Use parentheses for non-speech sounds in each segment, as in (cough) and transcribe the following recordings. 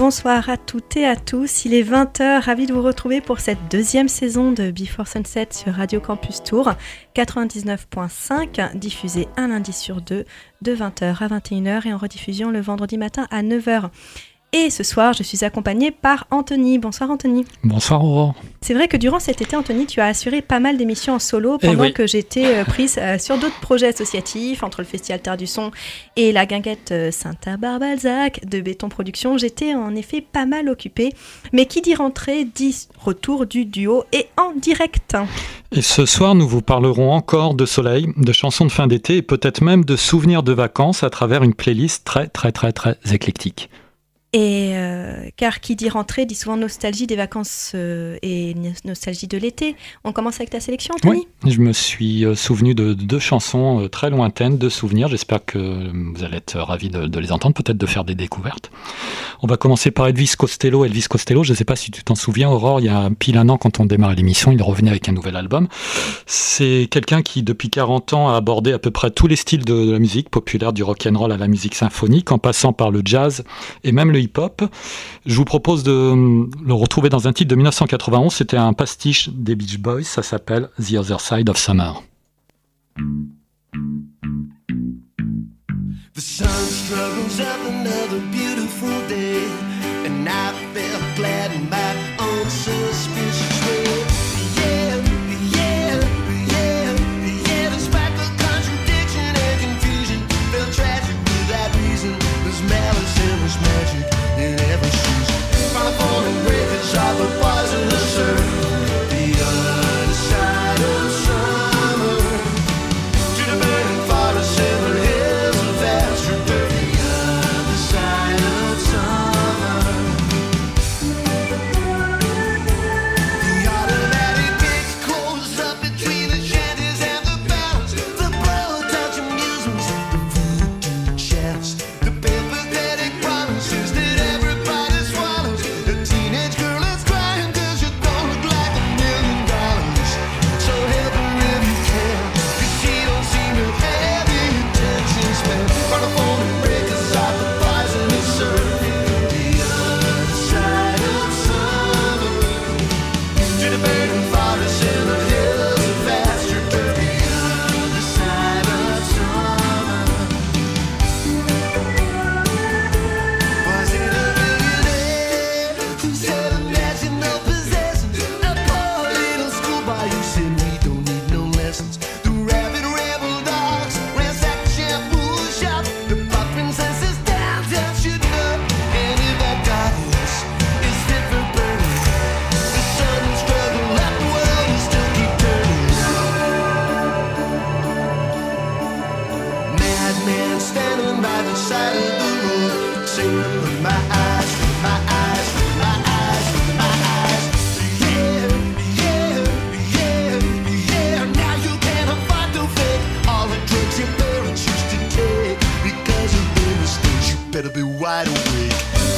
Bonsoir à toutes et à tous, il est 20h, ravi de vous retrouver pour cette deuxième saison de Before Sunset sur Radio Campus Tour 99.5, diffusée un lundi sur deux de 20h à 21h et en rediffusion le vendredi matin à 9h. Et ce soir, je suis accompagnée par Anthony. Bonsoir Anthony. Bonsoir Aurore. C'est vrai que durant cet été, Anthony, tu as assuré pas mal d'émissions en solo Eh pendant oui. que j'étais euh, prise euh, sur d'autres projets associatifs, entre le Festival Terre du Son et la guinguette euh, Saint-Abar-Balzac de Béton Production. J'étais en effet pas mal occupée. Mais qui dit rentrée dit retour du duo et en direct. Et ce soir, nous vous parlerons encore de soleil, de chansons de fin d'été et peut-être même de souvenirs de vacances à travers une playlist très très très très éclectique. Et euh, car qui dit rentrée dit souvent nostalgie des vacances euh, et no- nostalgie de l'été. On commence avec ta sélection, Oui, je me suis euh, souvenu de deux chansons très lointaines, de souvenirs. J'espère que vous allez être ravis de, de les entendre, peut-être de faire des découvertes. On va commencer par Elvis Costello. Elvis Costello, je ne sais pas si tu t'en souviens, Aurore, il y a pile un an quand on démarre l'émission, il revenait avec un nouvel album. C'est quelqu'un qui, depuis 40 ans, a abordé à peu près tous les styles de, de la musique populaire, du rock and roll à la musique symphonique, en passant par le jazz et même le hip-hop. Je vous propose de euh, le retrouver dans un titre de 1991. C'était un pastiche des Beach Boys. Ça s'appelle The Other Side of Summer.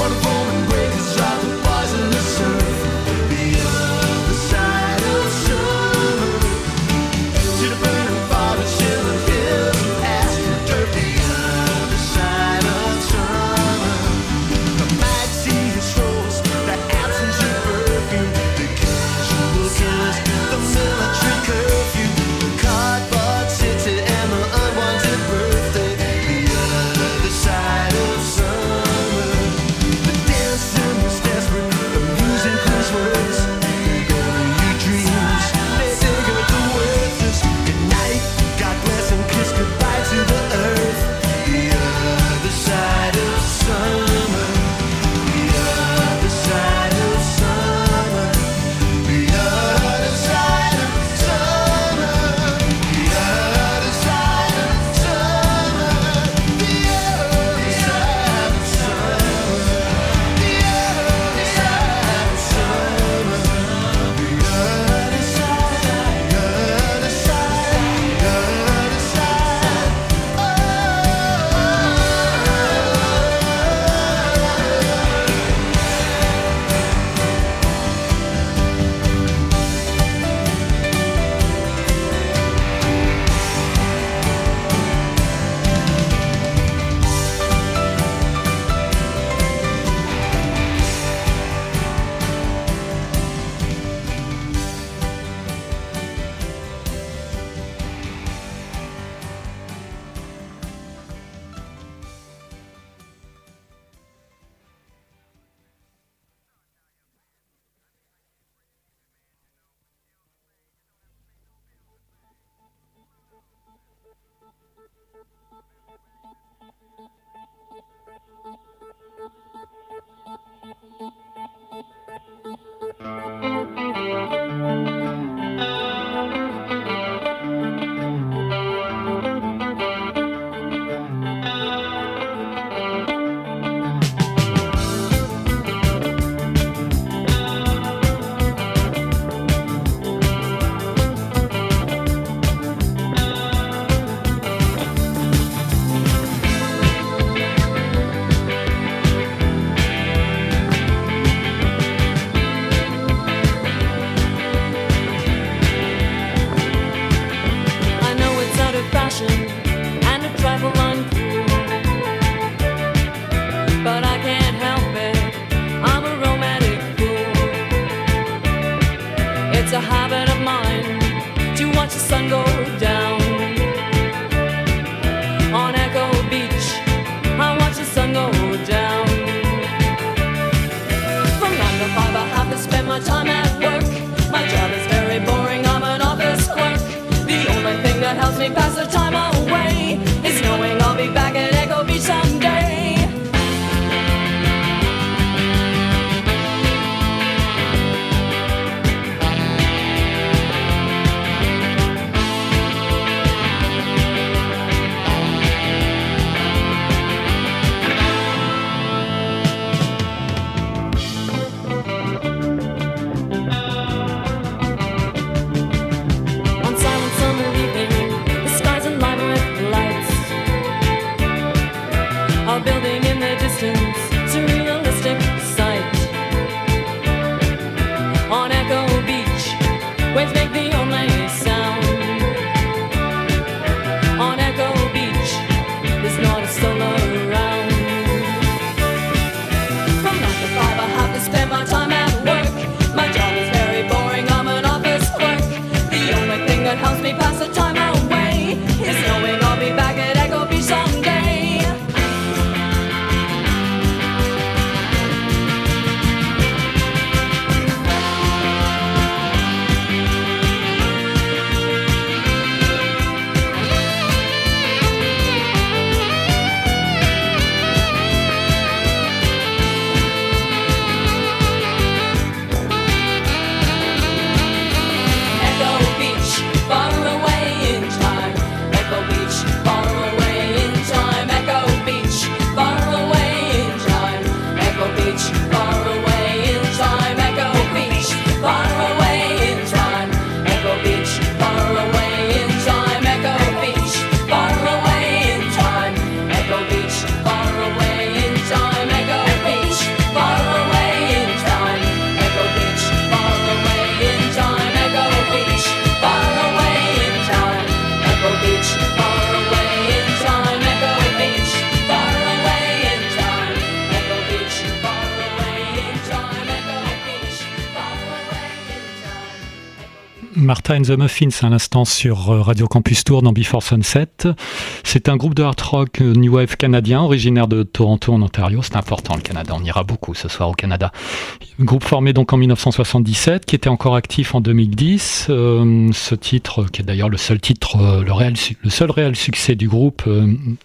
But a woman breaks out the And the Muffins à l'instant sur euh, Radio Campus Tour dans Before Sunset. C'est un groupe de hard rock euh, new wave canadien originaire de Toronto en Ontario. C'est important le Canada, on ira beaucoup ce soir au Canada. Groupe formé donc en 1977 qui était encore actif en 2010. Euh, ce titre, qui est d'ailleurs le seul titre, le, seul réel succès du groupe,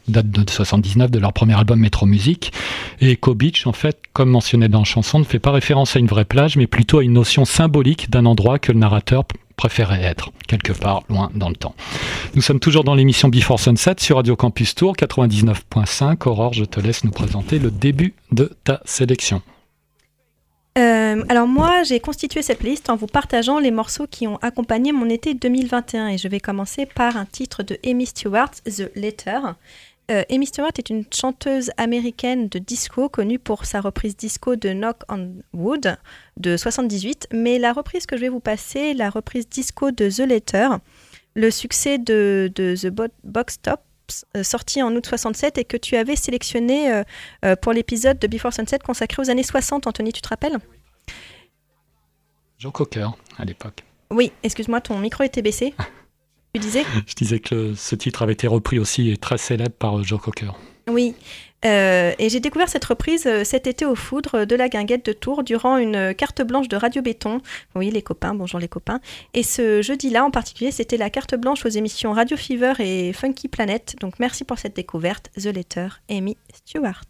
date de 79 de leur premier album Metro Music. Et Echo Beach, en fait, comme mentionné dans la chanson, ne fait pas référence à une vraie plage, mais plutôt à une notion symbolique d'un endroit que le narrateur préférait être, quelque part loin dans le temps. Nous sommes toujours dans l'émission Before Sunset sur Radio Campus Tour 99.5. Aurore, je te laisse nous présenter le début de ta sélection. Euh, alors moi, j'ai constitué cette liste en vous partageant les morceaux qui ont accompagné mon été 2021 et je vais commencer par un titre de Amy Stewart, The Letter. Euh, Amy Stewart est une chanteuse américaine de disco connue pour sa reprise disco de Knock on Wood de 78, mais la reprise que je vais vous passer, la reprise disco de The Letter, le succès de, de The Bo- Box Tops, euh, sorti en août 67 et que tu avais sélectionné euh, euh, pour l'épisode de Before Sunset consacré aux années 60, Anthony, tu te rappelles? Joe Cocker, à l'époque. Oui, excuse-moi, ton micro était baissé. (laughs) tu disais? Je disais que ce titre avait été repris aussi et très célèbre par Joe Cocker. Oui. Euh, et j'ai découvert cette reprise euh, cet été au foudre de la guinguette de Tours durant une carte blanche de Radio Béton. Oui, les copains, bonjour les copains. Et ce jeudi-là en particulier, c'était la carte blanche aux émissions Radio Fever et Funky Planet. Donc merci pour cette découverte. The Letter, Amy Stewart.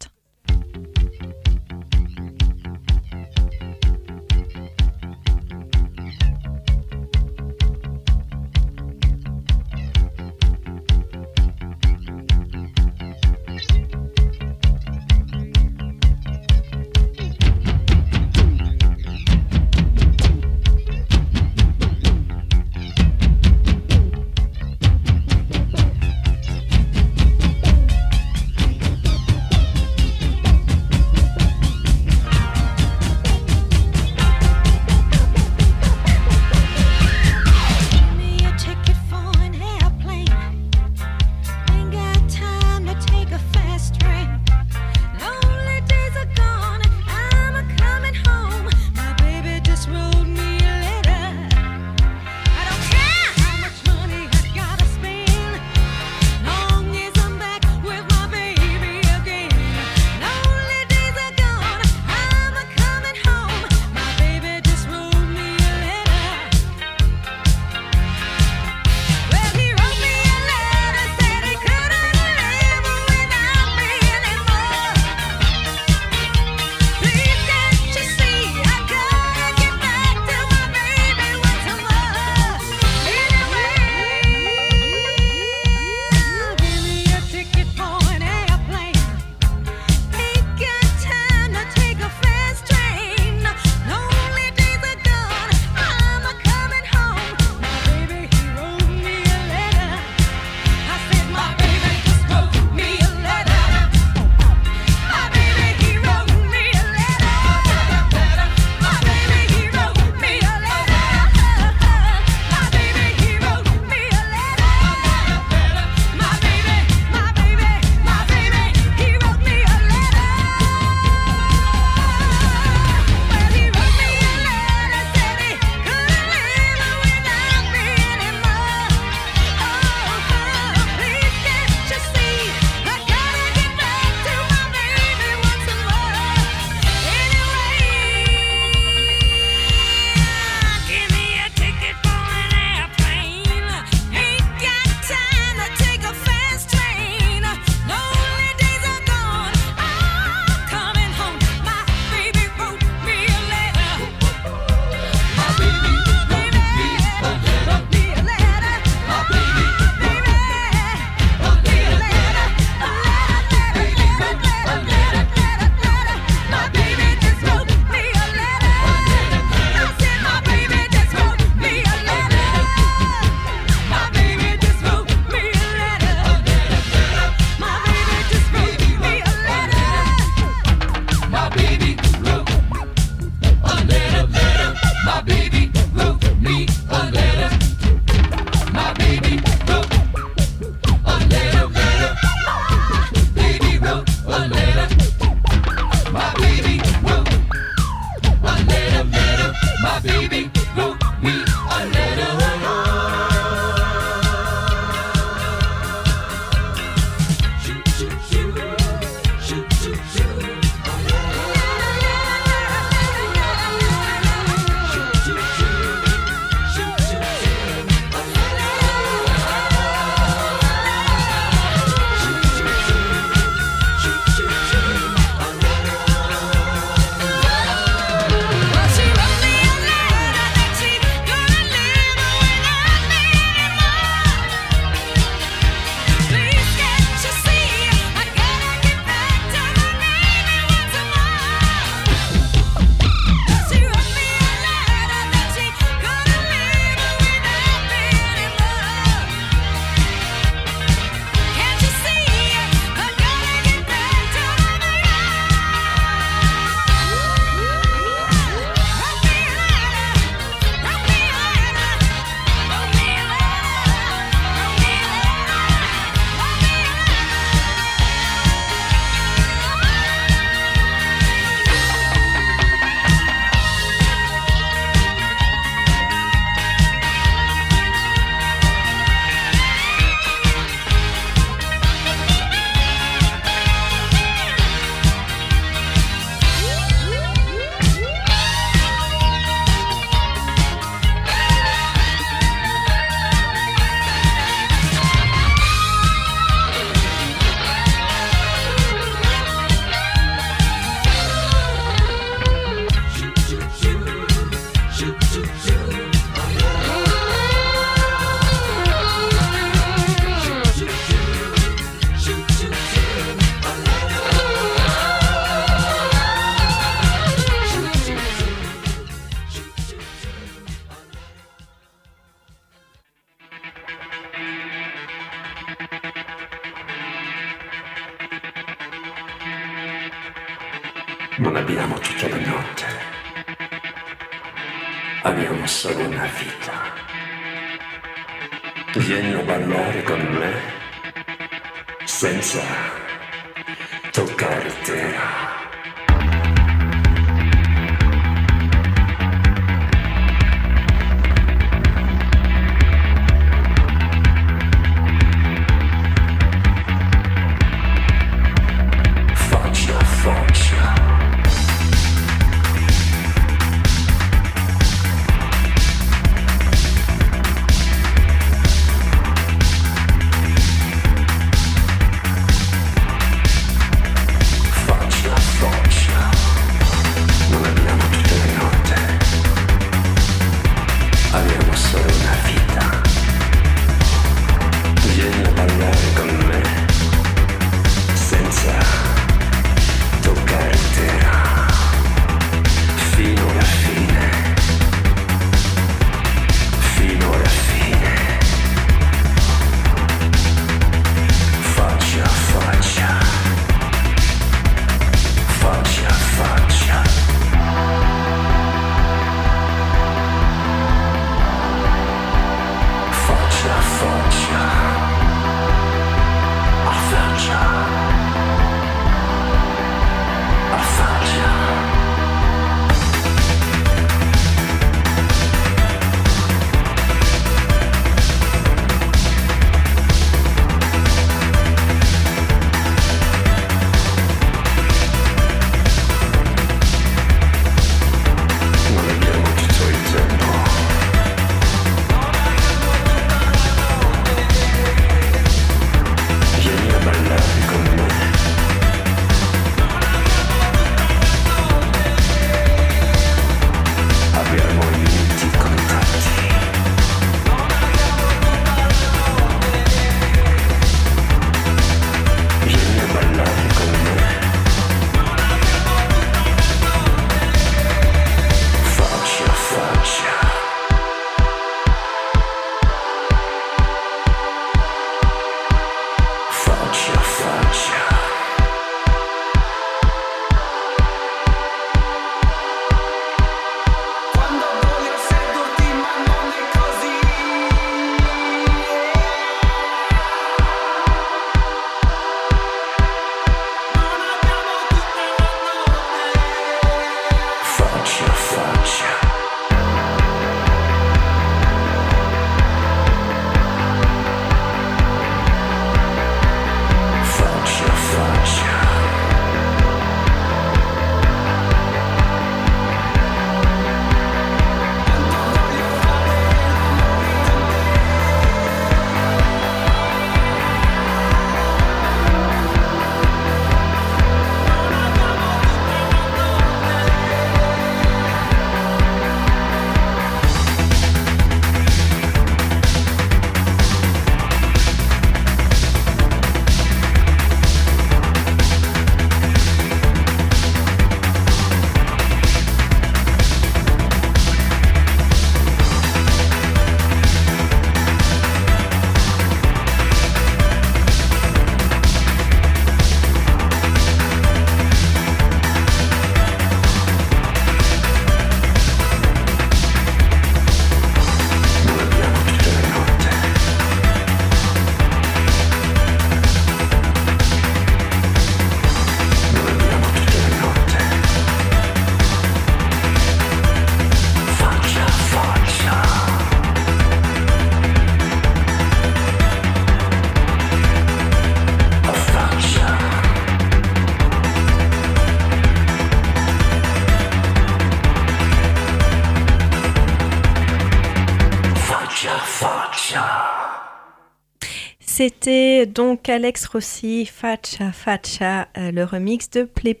C'était donc Alex Rossi, Facha Facha, euh, le remix de Play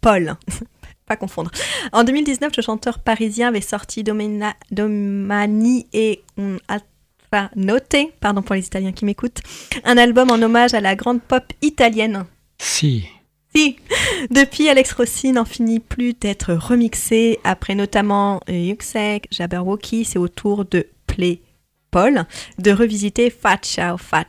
Paul. (laughs) Pas confondre. En 2019, le chanteur parisien avait sorti Domena, Domani et un Altra pardon pour les Italiens qui m'écoutent, un album en hommage à la grande pop italienne. Si. Si. (laughs) Depuis, Alex Rossi n'en finit plus d'être remixé après notamment euh, Yuxek, Jabberwocky, c'est au tour de Play de revisiter Fat Chow Fat.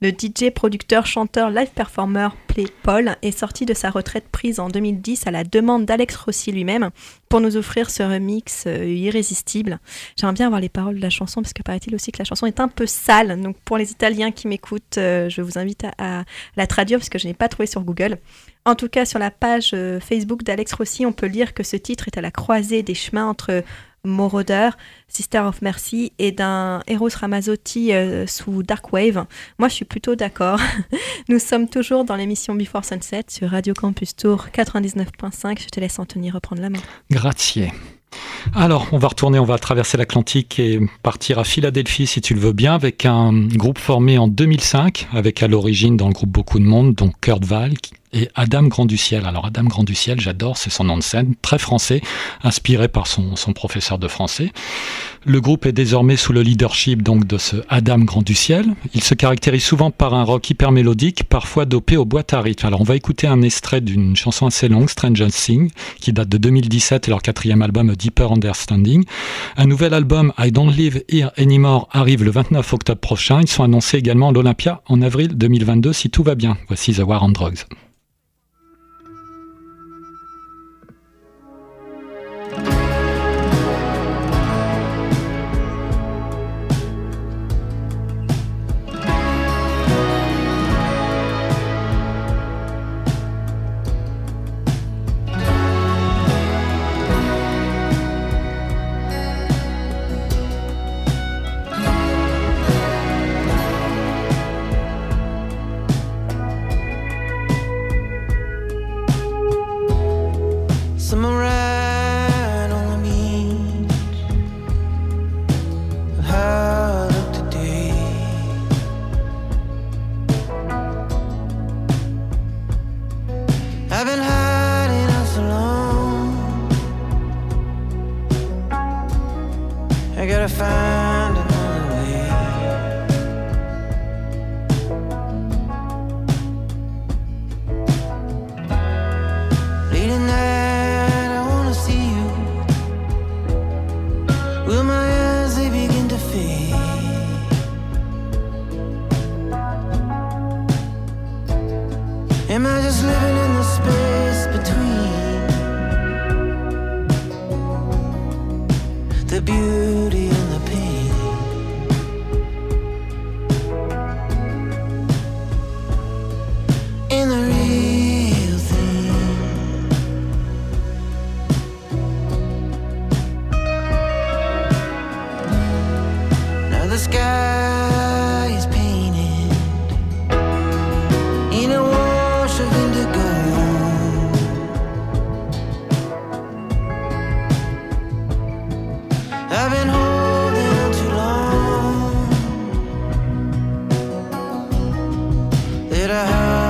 Le DJ, producteur, chanteur, live performer Play Paul est sorti de sa retraite prise en 2010 à la demande d'Alex Rossi lui-même pour nous offrir ce remix euh, irrésistible. J'aimerais bien avoir les paroles de la chanson parce que paraît-il aussi que la chanson est un peu sale. Donc pour les Italiens qui m'écoutent, euh, je vous invite à, à la traduire parce que je n'ai pas trouvé sur Google. En tout cas, sur la page euh, Facebook d'Alex Rossi, on peut lire que ce titre est à la croisée des chemins entre Moroder, Sister of Mercy et d'un Eros Ramazzotti euh, sous Dark Wave. Moi, je suis plutôt d'accord. (laughs) Nous sommes toujours dans l'émission Before Sunset sur Radio Campus Tour 99.5. Je te laisse Anthony reprendre la main. Grazie. Alors, on va retourner, on va traverser l'Atlantique et partir à Philadelphie, si tu le veux bien, avec un groupe formé en 2005, avec à l'origine dans le groupe beaucoup de monde, dont Kurt Val et Adam Grand du Ciel. Alors, Adam Grand du Ciel, j'adore, c'est son nom de scène, très français, inspiré par son, professeur de français. Le groupe est désormais sous le leadership donc de ce Adam Grand du Ciel. Il se caractérise souvent par un rock hyper mélodique, parfois dopé aux boîtes à rythme. Alors on va écouter un extrait d'une chanson assez longue, Stranger Things, qui date de 2017 et leur quatrième album Deeper Understanding. Un nouvel album I Don't Live Here Anymore arrive le 29 octobre prochain. Ils sont annoncés également à l'Olympia en avril 2022 si tout va bien. Voici The War on Drugs. out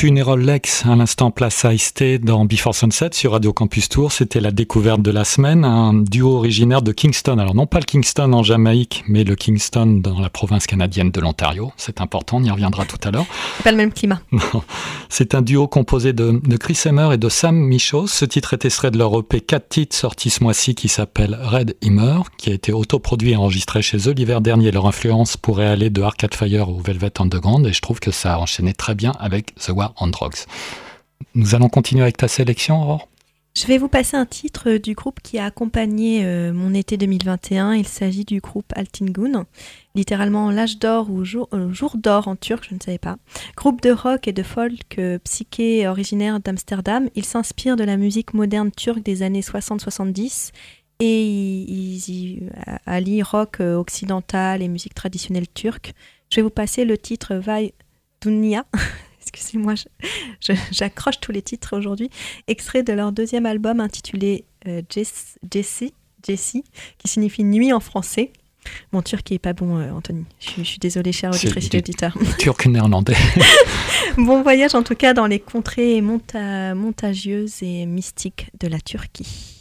Funeral Lex, à l'instant place à Isté dans Before Sunset sur Radio Campus Tour. C'était la découverte de la semaine, un duo originaire de Kingston. Alors non pas le Kingston en Jamaïque, mais le Kingston dans la province canadienne de l'Ontario. C'est important, on y reviendra tout à l'heure. C'est pas le même climat. (laughs) C'est un duo composé de, de Chris Emmer et de Sam Michaud. Ce titre est extrait de leur EP 4 titres sorti ce mois-ci qui s'appelle Red Immer, qui a été autoproduit et enregistré chez eux l'hiver dernier. Leur influence pourrait aller de Arcade Fire au Velvet Underground et je trouve que ça a enchaîné très bien avec The War Drugs. Nous allons continuer avec ta sélection, Aurore? Je vais vous passer un titre du groupe qui a accompagné euh, mon été 2021. Il s'agit du groupe Altingun, littéralement l'âge d'or ou jour, euh, jour d'or en turc, je ne savais pas. Groupe de rock et de folk euh, psyché originaire d'Amsterdam. Il s'inspire de la musique moderne turque des années 60-70 et ils y euh, allient rock euh, occidental et musique traditionnelle turque. Je vais vous passer le titre Vay Dunya. (laughs) (laughs) Excusez-moi, j'accroche tous les titres aujourd'hui. Extrait de leur deuxième album intitulé euh, Jess- Jessie, Jessie, qui signifie nuit en français. Mon turc est pas bon, euh, Anthony. Je suis, je suis désolée, cher auditrice et auditeur. (laughs) Turc néerlandais. (laughs) bon voyage en tout cas dans les contrées monta- montagieuses et mystiques de la Turquie.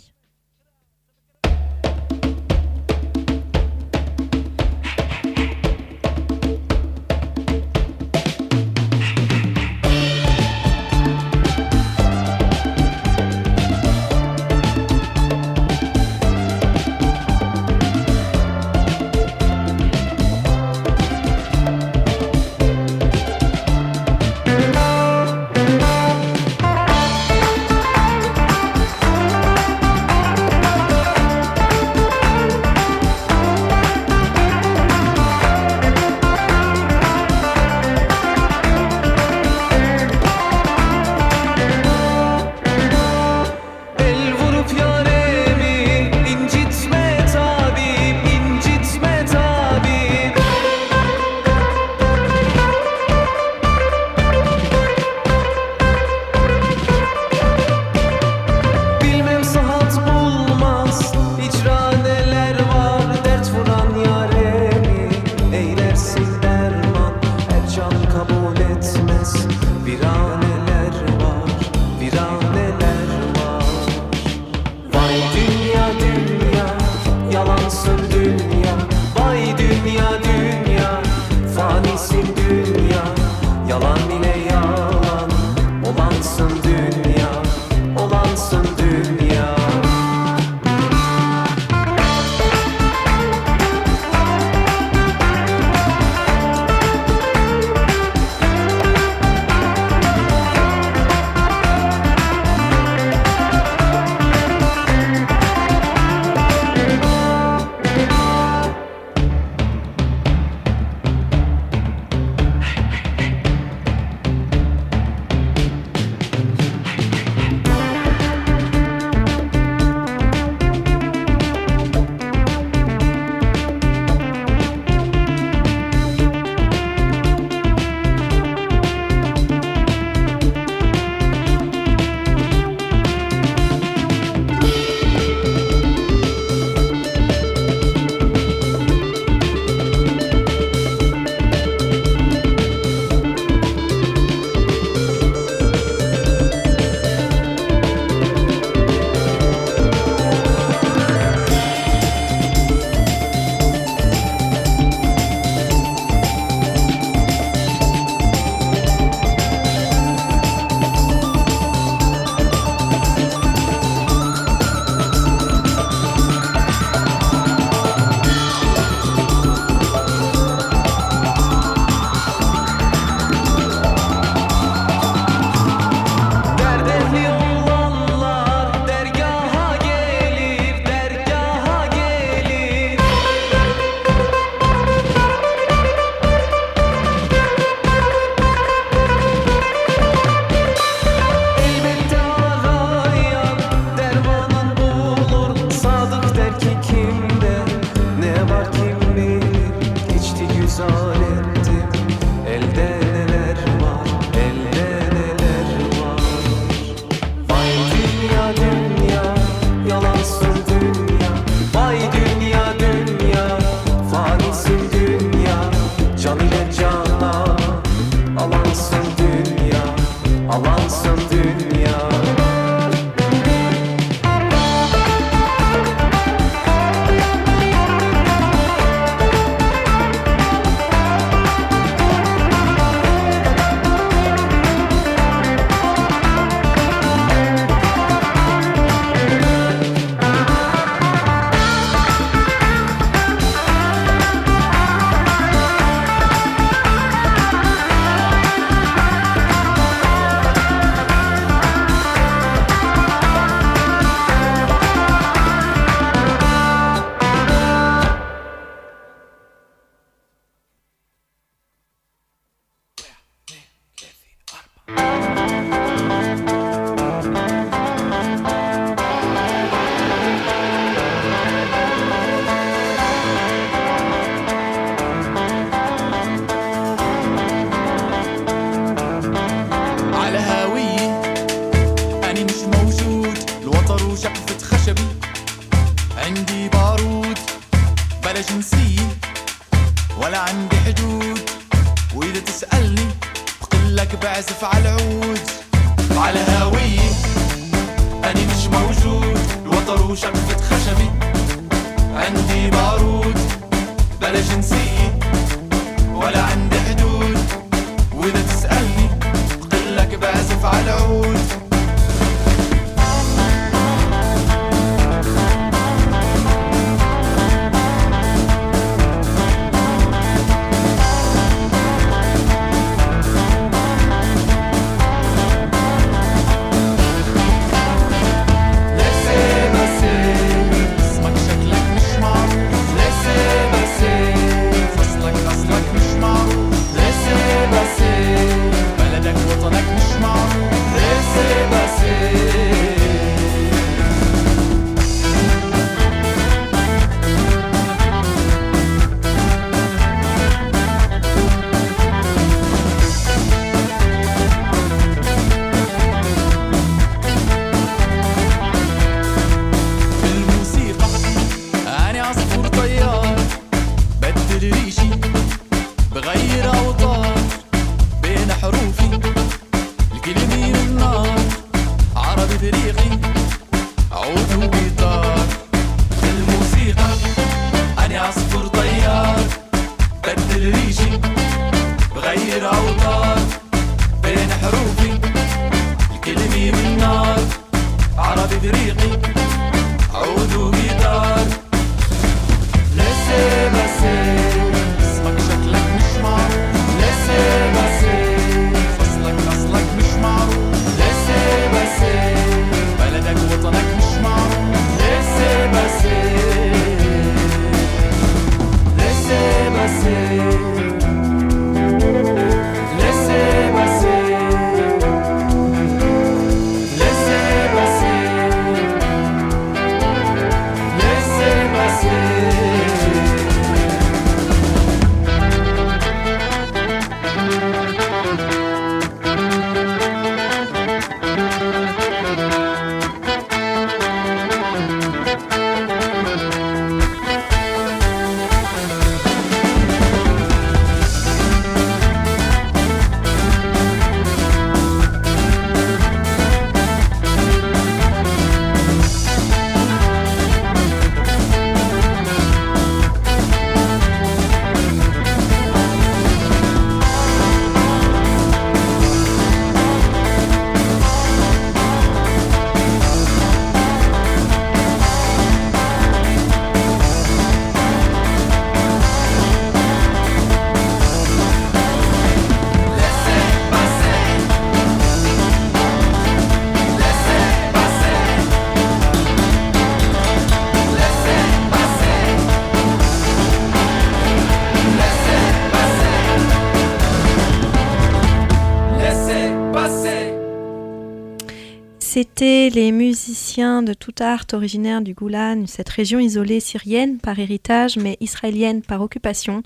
Les musiciens de tout art originaires du Golan, cette région isolée syrienne par héritage mais israélienne par occupation,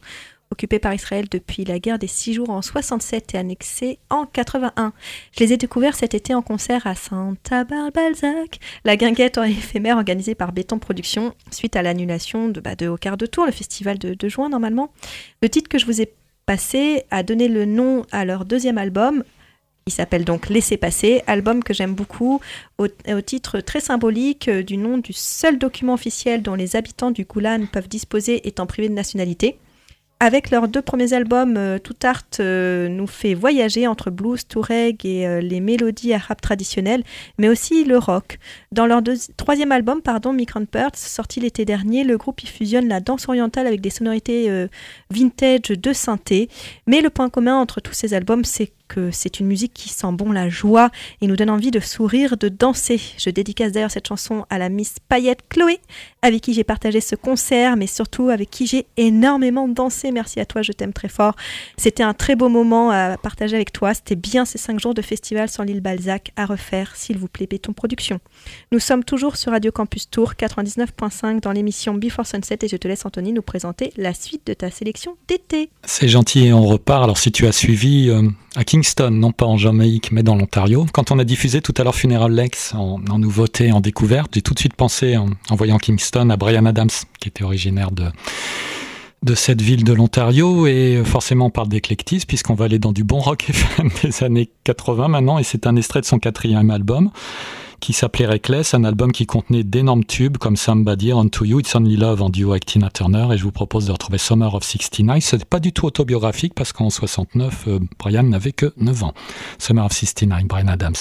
occupée par Israël depuis la guerre des six jours en 67 et annexée en 81. Je les ai découverts cet été en concert à Santa Balzac, la guinguette éphémère organisée par Béton Productions suite à l'annulation de, bah, de Au quart de tour, le festival de juin normalement. Le titre que je vous ai passé a donné le nom à leur deuxième album, il s'appelle donc Laissez passer, album que j'aime beaucoup, au, titre très symbolique euh, du nom du seul document officiel dont les habitants du Golan peuvent disposer étant privés de nationalité. Avec leurs deux premiers albums, euh, Tout Art euh, nous fait voyager entre blues, toureg et les mélodies arabes traditionnelles, mais aussi le rock. Dans leur troisième album, pardon, Migrant Birds, sorti l'été dernier, le groupe y fusionne la danse orientale avec des sonorités vintage de synthé. Mais le point commun entre tous ces albums, c'est que c'est une musique qui sent bon la joie et nous donne envie de sourire, de danser. Je dédicace d'ailleurs cette chanson à la Miss Payette Chloé, avec qui j'ai partagé ce concert, mais surtout avec qui j'ai énormément dansé. Merci à toi, je t'aime très fort. C'était un très beau moment à partager avec toi. C'était bien ces cinq jours de festival sur l'île Balzac à refaire, s'il vous plaît, Béton Production. Nous sommes toujours sur Radio Campus Tour 99.5 dans l'émission Before Sunset et je te laisse Anthony nous présenter la suite de ta sélection d'été. C'est gentil et on repart. Alors si tu as suivi euh, à Kingston, non pas en Jamaïque mais dans l'Ontario, quand on a diffusé tout à l'heure Funeral Lex en, en nouveauté, en découverte, j'ai tout de suite pensé en, en voyant Kingston À Brian Adams, qui était originaire de, de cette ville de l'Ontario. Et euh, forcément, on parle d'éclectisme, puisqu'on va aller dans du bon rock (laughs) FM des années 80 maintenant. Et c'est un extrait de son quatrième album qui s'appelait Reckless, un album qui contenait d'énormes tubes comme Somebody, On to You, It's Only Love en duo avec Tina Turner. Et je vous propose de retrouver Summer of 69. Ce n'est pas du tout autobiographique parce qu'en 69, euh, Brian n'avait que 9 ans. Summer of 69, Brian Adams.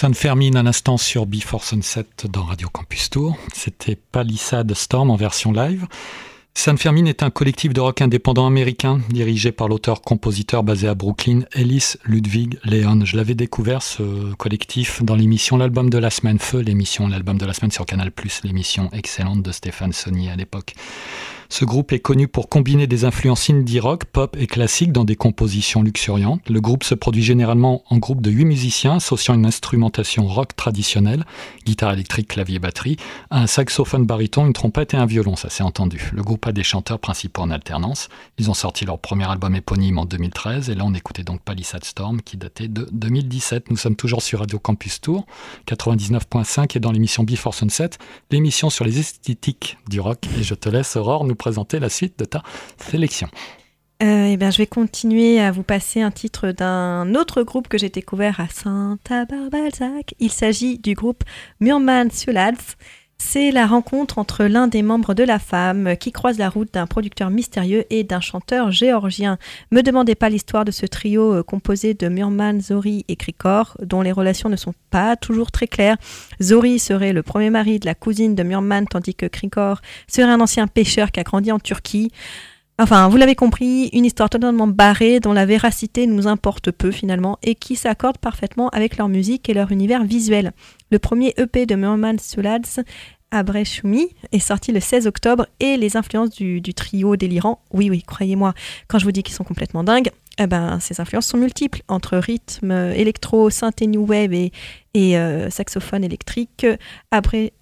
San Fermin un instant sur Before Sunset dans Radio Campus Tour. C'était Palisade Storm en version live. San Fermin est un collectif de rock indépendant américain dirigé par l'auteur-compositeur basé à Brooklyn, Ellis Ludwig Leon. Je l'avais découvert ce collectif dans l'émission L'album de la semaine Feu, l'émission L'album de la semaine sur Canal+, l'émission excellente de Stéphane Sonnier à l'époque. Ce groupe est connu pour combiner des influences indie rock, pop et classique dans des compositions luxuriantes. Le groupe se produit généralement en groupe de 8 musiciens associant une instrumentation rock traditionnelle, guitare électrique, clavier, batterie, un saxophone baryton, une trompette et un violon, ça s'est entendu. Le groupe a des chanteurs principaux en alternance. Ils ont sorti leur premier album éponyme en 2013 et là on écoutait donc Palisade Storm qui datait de 2017. Nous sommes toujours sur Radio Campus Tour 99.5 et dans l'émission Before Sunset, l'émission sur les esthétiques du rock et je te laisse Aurore nous présenter la suite de ta sélection. Euh, eh bien, je vais continuer à vous passer un titre d'un autre groupe que j'ai découvert à Santa Barbalzac. Il s'agit du groupe Murman Sulads. C'est la rencontre entre l'un des membres de la femme qui croise la route d'un producteur mystérieux et d'un chanteur géorgien. Me demandez pas l'histoire de ce trio euh, composé de Murman, Zori et Krikor, dont les relations ne sont pas toujours très claires. Zori serait le premier mari de la cousine de Murman, tandis que Krikor serait un ancien pêcheur qui a grandi en Turquie. Enfin, vous l'avez compris, une histoire totalement barrée dont la véracité nous importe peu finalement et qui s'accorde parfaitement avec leur musique et leur univers visuel. Le premier EP de Murman Sulads, Abreshumi, est sorti le 16 octobre et les influences du, trio délirant, oui oui, croyez-moi, quand je vous dis qu'ils sont complètement dingues, eh ben, ces influences sont multiples, entre rythme, électro, synthé new wave et, euh, saxophone électrique. Abré,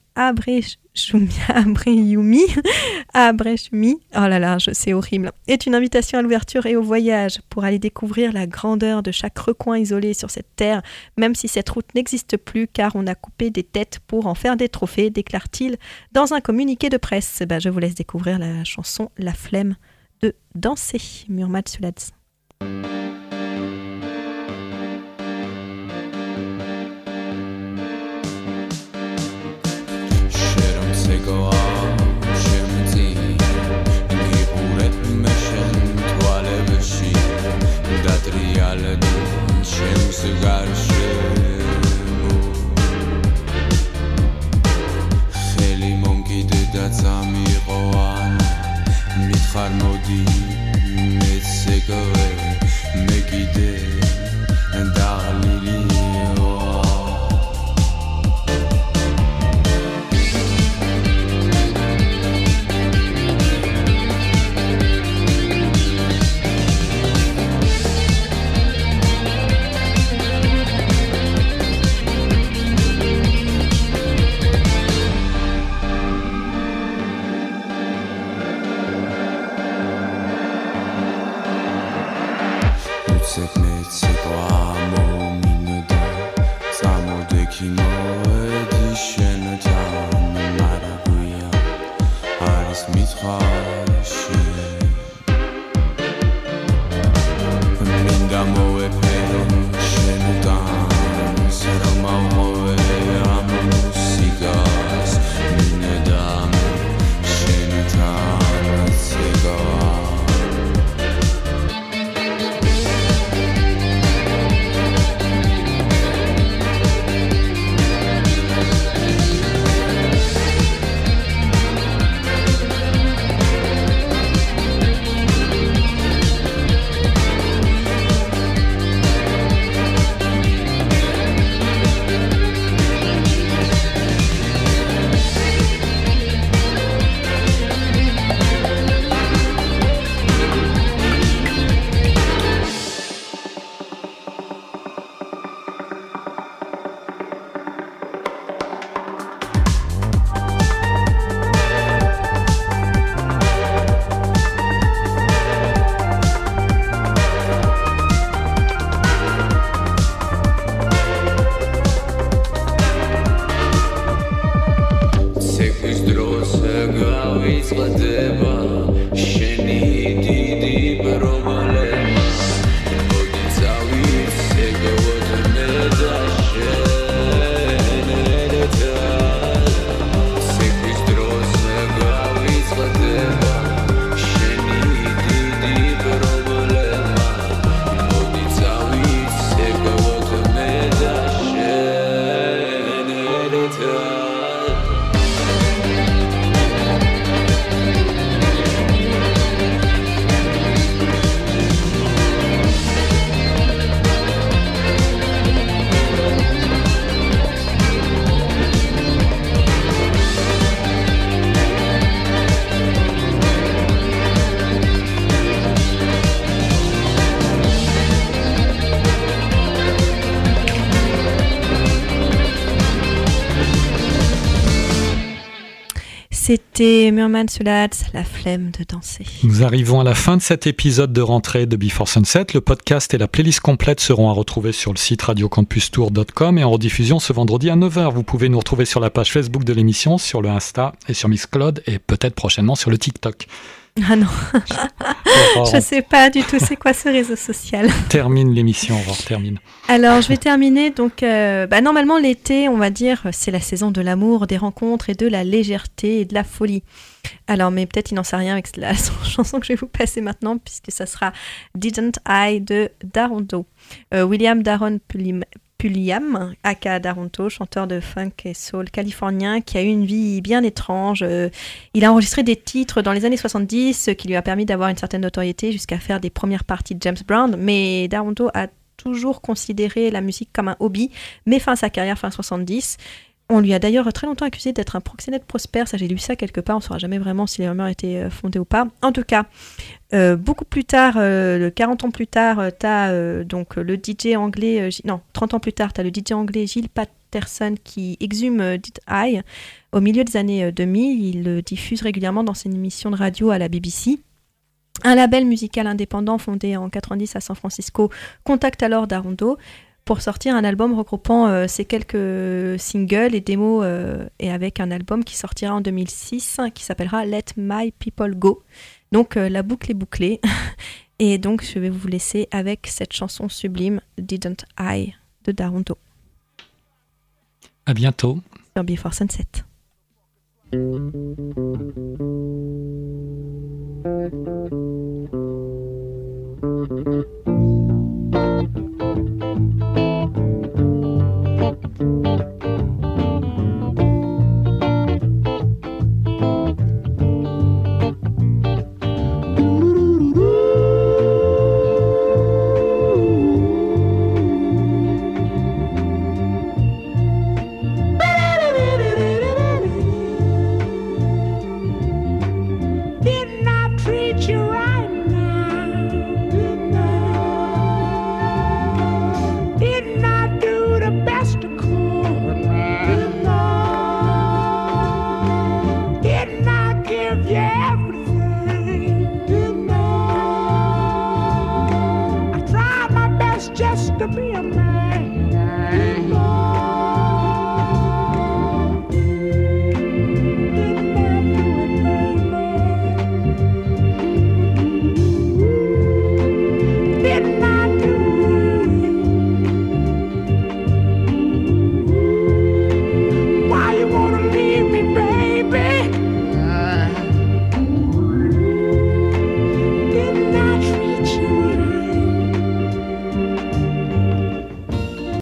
Abreshumi, Abreyumi, (laughs) Abreshumi, oh là là, c'est horrible, est une invitation à l'ouverture et au voyage pour aller découvrir la grandeur de chaque recoin isolé sur cette terre, même si cette route n'existe plus car on a coupé des têtes pour en faire des trophées, déclare-t-il dans un communiqué de presse. Ben, je vous laisse découvrir la chanson La flemme de danser, Murmad Sulads. გაალედო ჩემს გარშე ხელი მომკიდე და წამიყო ან მითხარ მოდი მეც ეგრე მე კიდე Solats, la flemme de danser. Nous arrivons à la fin de cet épisode de rentrée de Before Sunset. Le podcast et la playlist complète seront à retrouver sur le site radiocampustour.com et en rediffusion ce vendredi à 9h. Vous pouvez nous retrouver sur la page Facebook de l'émission, sur le Insta et sur Mixcloud et peut-être prochainement sur le TikTok. Ah non, On je sais pas du tout c'est quoi ce réseau social. (laughs) termine l'émission, on termine. Alors, je vais terminer. Donc, euh, bah, normalement, l'été, on va dire, c'est la saison de l'amour, des rencontres et de la légèreté et de la folie. Alors, mais peut-être il n'en sait rien avec la (laughs) chanson que je vais vous passer maintenant, puisque ça sera Didn't I de Daronto. Euh, William Daron Pulim- Pulliam, aka Daronto, chanteur de funk et soul californien, qui a eu une vie bien étrange. Euh, il a enregistré des titres dans les années 70, ce qui lui a permis d'avoir une certaine notoriété jusqu'à faire des premières parties de James Brown. Mais Daronto a toujours considéré la musique comme un hobby, mais fin à sa carrière fin 70. On lui a d'ailleurs très longtemps accusé d'être un proxénète prospère, ça j'ai lu ça quelque part, on ne saura jamais vraiment si les rumeurs étaient euh, fondées ou pas. En tout cas, euh, beaucoup plus tard, euh, le 40 ans plus tard, euh, t'as euh, donc le DJ anglais, euh, non, 30 ans plus tard, t'as le DJ anglais Gilles Patterson qui exhume euh, Did I. Au milieu des années euh, 2000, il le diffuse régulièrement dans ses émissions de radio à la BBC. Un label musical indépendant fondé en 90 à San Francisco contacte alors Darondo pour sortir un album regroupant euh, ces quelques singles et démos euh, et avec un album qui sortira en 2006 qui s'appellera Let My People Go. Donc euh, la boucle est bouclée (laughs) et donc je vais vous laisser avec cette chanson sublime Didn't I de Darondo À bientôt. sur Before Sunset. Didn't